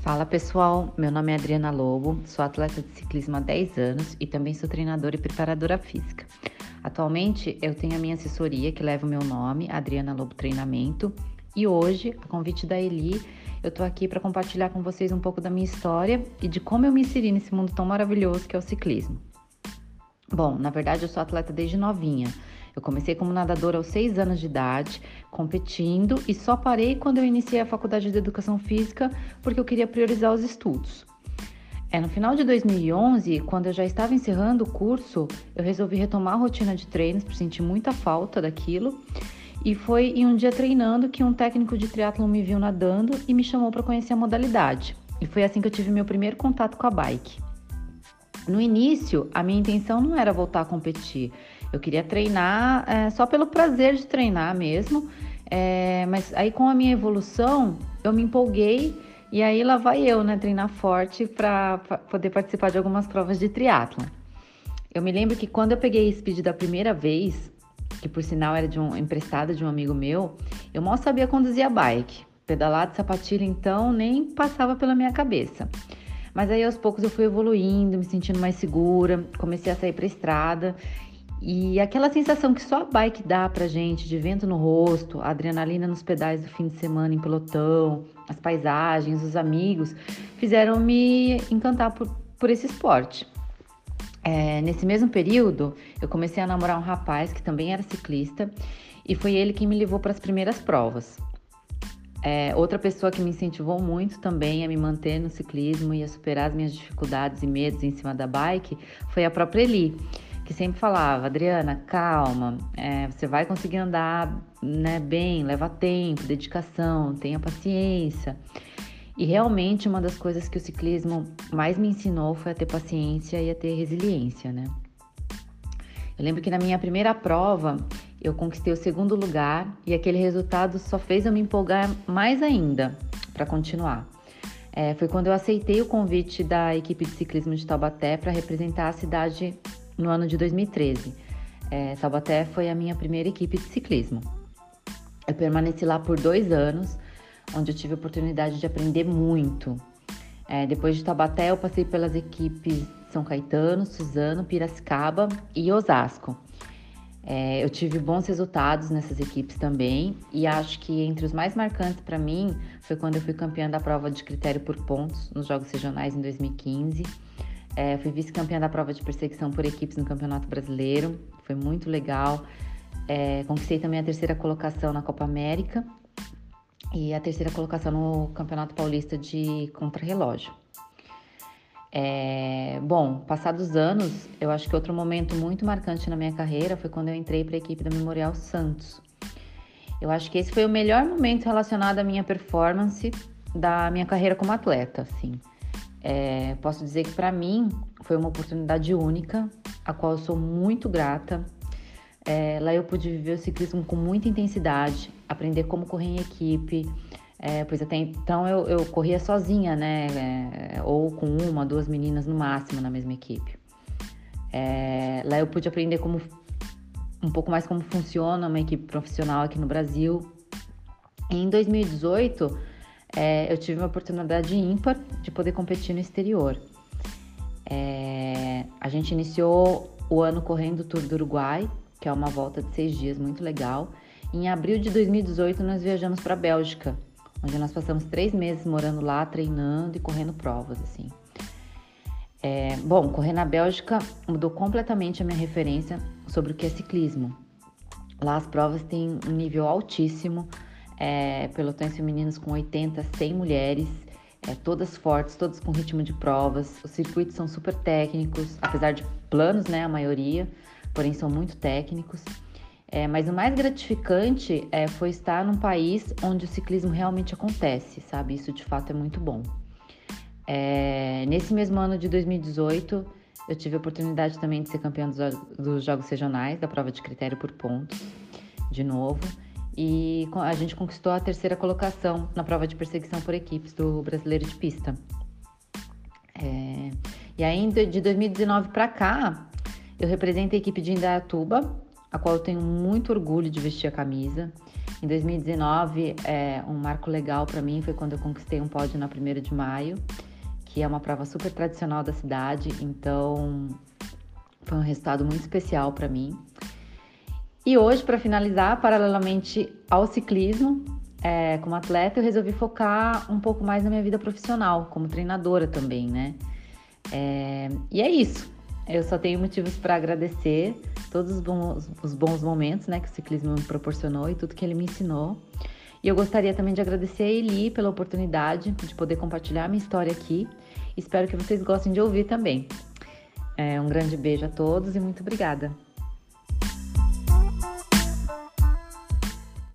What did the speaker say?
Fala pessoal, meu nome é Adriana Lobo, sou atleta de ciclismo há 10 anos e também sou treinadora e preparadora física. Atualmente eu tenho a minha assessoria que leva o meu nome, Adriana Lobo Treinamento, e hoje, a convite da Eli, eu tô aqui para compartilhar com vocês um pouco da minha história e de como eu me inseri nesse mundo tão maravilhoso que é o ciclismo. Bom, na verdade eu sou atleta desde novinha. Eu comecei como nadadora aos 6 anos de idade, competindo e só parei quando eu iniciei a faculdade de educação física porque eu queria priorizar os estudos. É, no final de 2011, quando eu já estava encerrando o curso, eu resolvi retomar a rotina de treinos, porque senti muita falta daquilo. E foi em um dia treinando que um técnico de triatlon me viu nadando e me chamou para conhecer a modalidade. E foi assim que eu tive meu primeiro contato com a bike. No início, a minha intenção não era voltar a competir. Eu queria treinar é, só pelo prazer de treinar mesmo. É, mas aí com a minha evolução, eu me empolguei e aí lá vai eu, né, treinar forte para poder participar de algumas provas de triatlo. Eu me lembro que quando eu peguei speed da primeira vez, que por sinal era de um emprestada de um amigo meu, eu mal sabia conduzir a bike. Pedalar de sapatilha então nem passava pela minha cabeça. Mas aí aos poucos eu fui evoluindo, me sentindo mais segura, comecei a sair para estrada e aquela sensação que só a bike dá pra gente, de vento no rosto, adrenalina nos pedais do fim de semana em pelotão, as paisagens, os amigos, fizeram me encantar por, por esse esporte. É, nesse mesmo período, eu comecei a namorar um rapaz que também era ciclista e foi ele quem me levou para as primeiras provas. É, outra pessoa que me incentivou muito também a me manter no ciclismo e a superar as minhas dificuldades e medos em cima da bike foi a própria Eli que sempre falava, Adriana, calma, é, você vai conseguir andar né, bem, leva tempo, dedicação, tenha paciência. E realmente uma das coisas que o ciclismo mais me ensinou foi a ter paciência e a ter resiliência, né? Eu lembro que na minha primeira prova eu conquistei o segundo lugar e aquele resultado só fez eu me empolgar mais ainda para continuar. É, foi quando eu aceitei o convite da equipe de ciclismo de Taubaté para representar a cidade no ano de 2013. É, Taubaté foi a minha primeira equipe de ciclismo. Eu permaneci lá por dois anos, onde eu tive a oportunidade de aprender muito. É, depois de Taubaté, eu passei pelas equipes São Caetano, Suzano, Piracicaba e Osasco. É, eu tive bons resultados nessas equipes também e acho que entre os mais marcantes para mim foi quando eu fui campeã da prova de critério por pontos nos Jogos Regionais em 2015. É, fui vice-campeã da prova de perseguição por equipes no Campeonato Brasileiro, foi muito legal. É, conquistei também a terceira colocação na Copa América e a terceira colocação no Campeonato Paulista de Contrarrelógio. É, bom, passados anos, eu acho que outro momento muito marcante na minha carreira foi quando eu entrei para a equipe da Memorial Santos. Eu acho que esse foi o melhor momento relacionado à minha performance da minha carreira como atleta, assim. É, posso dizer que para mim foi uma oportunidade única, a qual eu sou muito grata. É, lá eu pude viver o ciclismo com muita intensidade, aprender como correr em equipe, é, pois até então eu, eu corria sozinha, né? É, ou com uma, duas meninas no máximo na mesma equipe. É, lá eu pude aprender como um pouco mais como funciona uma equipe profissional aqui no Brasil. Em 2018 é, eu tive uma oportunidade ímpar de poder competir no exterior. É, a gente iniciou o ano correndo o Tour do Uruguai, que é uma volta de seis dias muito legal. Em abril de 2018, nós viajamos para a Bélgica, onde nós passamos três meses morando lá, treinando e correndo provas, assim. É, bom, correr na Bélgica mudou completamente a minha referência sobre o que é ciclismo. Lá as provas têm um nível altíssimo, é, pelotões femininos com 80, 100 mulheres, é, todas fortes, todas com ritmo de provas. Os circuitos são super técnicos, apesar de planos, né, a maioria, porém são muito técnicos. É, mas o mais gratificante é, foi estar num país onde o ciclismo realmente acontece, sabe? Isso de fato é muito bom. É, nesse mesmo ano de 2018, eu tive a oportunidade também de ser campeã dos, dos Jogos Regionais, da prova de critério por pontos, de novo e a gente conquistou a terceira colocação na prova de perseguição por equipes do Brasileiro de Pista. É, e ainda de 2019 para cá, eu represento a equipe de Indaiatuba, a qual eu tenho muito orgulho de vestir a camisa. Em 2019, é, um marco legal para mim foi quando eu conquistei um pódio na 1 de maio, que é uma prova super tradicional da cidade, então foi um resultado muito especial para mim. E hoje, para finalizar, paralelamente ao ciclismo, é, como atleta, eu resolvi focar um pouco mais na minha vida profissional, como treinadora também, né? É, e é isso. Eu só tenho motivos para agradecer todos os bons, os bons momentos né, que o ciclismo me proporcionou e tudo que ele me ensinou. E eu gostaria também de agradecer a Eli pela oportunidade de poder compartilhar minha história aqui. Espero que vocês gostem de ouvir também. É, um grande beijo a todos e muito obrigada.